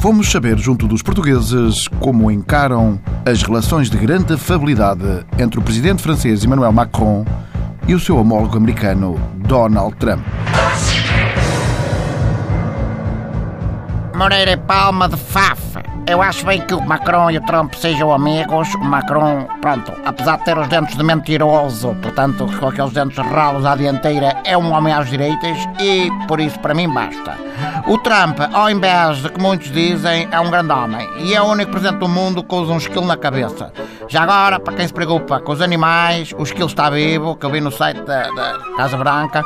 Fomos saber junto dos portugueses como encaram as relações de grande afabilidade entre o presidente francês Emmanuel Macron e o seu homólogo americano Donald Trump. Moreira e Palma de Fafa. Eu acho bem que o Macron e o Trump sejam amigos. O Macron, pronto, apesar de ter os dentes de mentiroso, portanto, com aqueles dentes ralos à dianteira, é um homem às direitas e por isso para mim basta. O Trump, ao invés de que muitos dizem, é um grande homem e é o único presidente do mundo que usa um esquilo na cabeça. Já agora, para quem se preocupa com os animais, o esquilo está vivo, que eu vi no site da, da Casa Branca.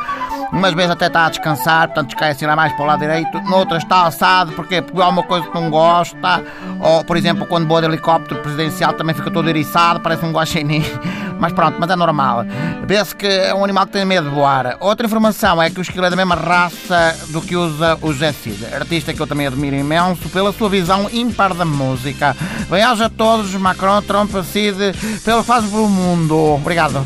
Umas vezes até está a descansar, portanto cai assim mais para o lado direito. Noutras está assado, porque porque há uma coisa que não gosta. Ou, por exemplo, quando voa de helicóptero presidencial também fica todo eriçado, parece um guaxinim. Mas pronto, mas é normal. Vê-se que é um animal que tem medo de voar. Outra informação é que o esquilo é da mesma raça do que usa o José Cid, artista que eu também admiro imenso pela sua visão ímpar da música. Bem-aja a todos, Macron, Trump, Cid, pelo faz pelo mundo. Obrigado.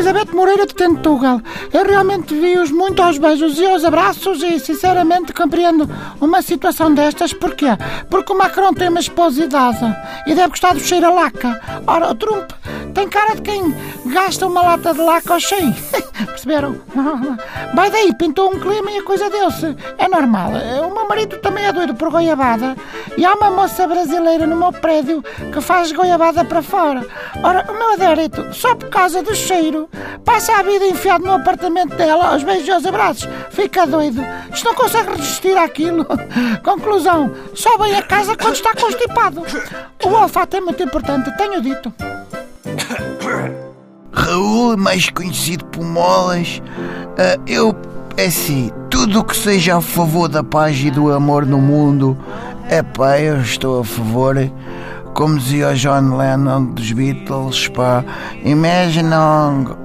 Elizabeth Moreira de Tentugal. Eu realmente vi-os muito aos beijos e aos abraços e, sinceramente, compreendo uma situação destas. Porquê? Porque o Macron tem uma esposa idosa e deve gostar do cheiro a laca. Ora, o Trump tem cara de quem gasta uma lata de laca ao cheio. Perceberam? Vai daí, pintou um clima e a coisa deu-se. É normal. O meu marido também é doido por goiabada e há uma moça brasileira no meu prédio que faz goiabada para fora. Ora, o meu adérito, só por causa do cheiro, passa a vida enfiado no apartamento dela, aos beijos e aos abraços. Fica doido. Isto não consegue resistir àquilo. Conclusão, só vem a casa quando está constipado. O olfato é muito importante, tenho dito. Raul, mais conhecido por Molas, uh, eu, é assim, tudo o que seja a favor da paz e do amor no mundo, é pá, eu estou a favor. Como dizia o John Lennon dos Beatles, pá, Imagine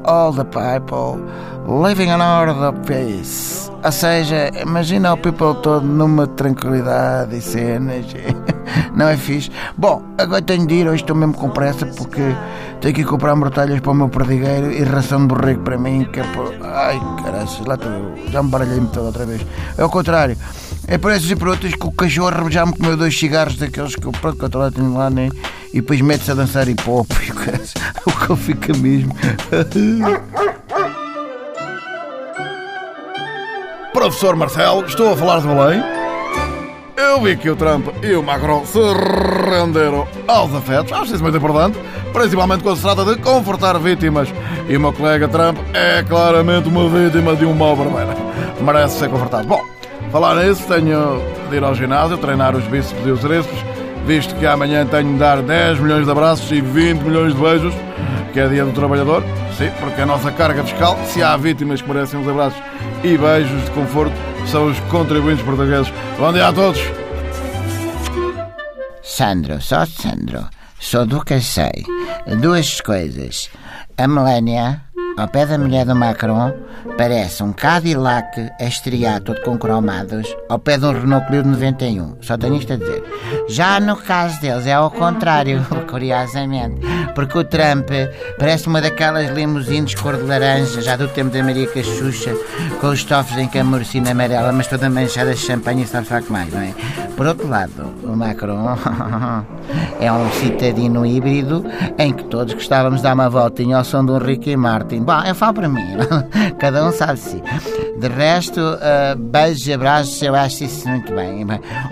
all the people living in order of peace. Ou seja, imagina o people todo numa tranquilidade e cenas. Não é fixe? Bom, agora tenho de ir, hoje estou mesmo com pressa porque tenho que ir comprar mortalhas para o meu perdigueiro e ração de borrego para mim, que é por... Ai, caralho, lá estou eu. Já me baralhei-me toda outra vez. É o contrário. É por essas e por outras que o cachorro já me comeu dois cigarros daqueles que eu pronto que eu lá tenho lá, né? E depois mete-se a dançar hip hop e o cão fica mesmo. Professor Marcelo, estou a falar de Belém. Eu vi que o Trump e o Macron se renderam aos afetos, acho isso muito importante, principalmente quando se trata de confortar vítimas. E o meu colega Trump é claramente uma vítima de um mau barbeiro. Merece ser confortado. Bom, falar nisso, tenho de ir ao ginásio, treinar os bíceps e os tríceps, visto que amanhã tenho de dar 10 milhões de abraços e 20 milhões de beijos, que é dia do trabalhador. Sim, porque a nossa carga fiscal, se há vítimas que merecem os abraços e beijos de conforto, são os contribuintes portugueses. Bom dia a todos! Sandro, só Sandro, sou do que sei. Duas coisas. A Melania ao pé da mulher do Macron, parece um Cadillac a todo com cromados, ao pé de um Renault Clio de 91. Só tenho isto a dizer. Já no caso deles é ao contrário, curiosamente, porque o Trump parece uma daquelas limusines cor de laranja, já do tempo da Maria Cachucha, com os estofos em camurcina amarela, mas toda manchada de champanhe e sabe que mais, não é? Por outro lado, o Macron é um citadino híbrido em que todos gostávamos de dar uma voltinha ao som de um Ricky Martin. Bom, eu falo para mim, cada um sabe se. De resto, uh, beijos e abraços, eu acho isso muito bem.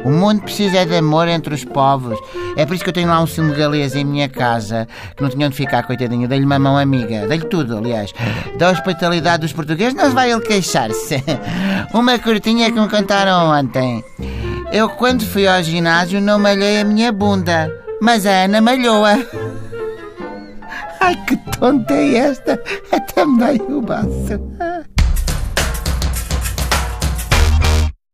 O mundo precisa é de amor entre os povos. É por isso que eu tenho lá um senegalês em minha casa que não tinha onde ficar, coitadinho. Dei-lhe uma mão amiga, dei-lhe tudo, aliás. Da hospitalidade dos portugueses, não vai ele queixar-se. Uma curtinha que me contaram ontem. Eu, quando fui ao ginásio, não malhei a minha bunda, mas a Ana malhou-a. Ai, que tonta é esta? Até me dei o baço.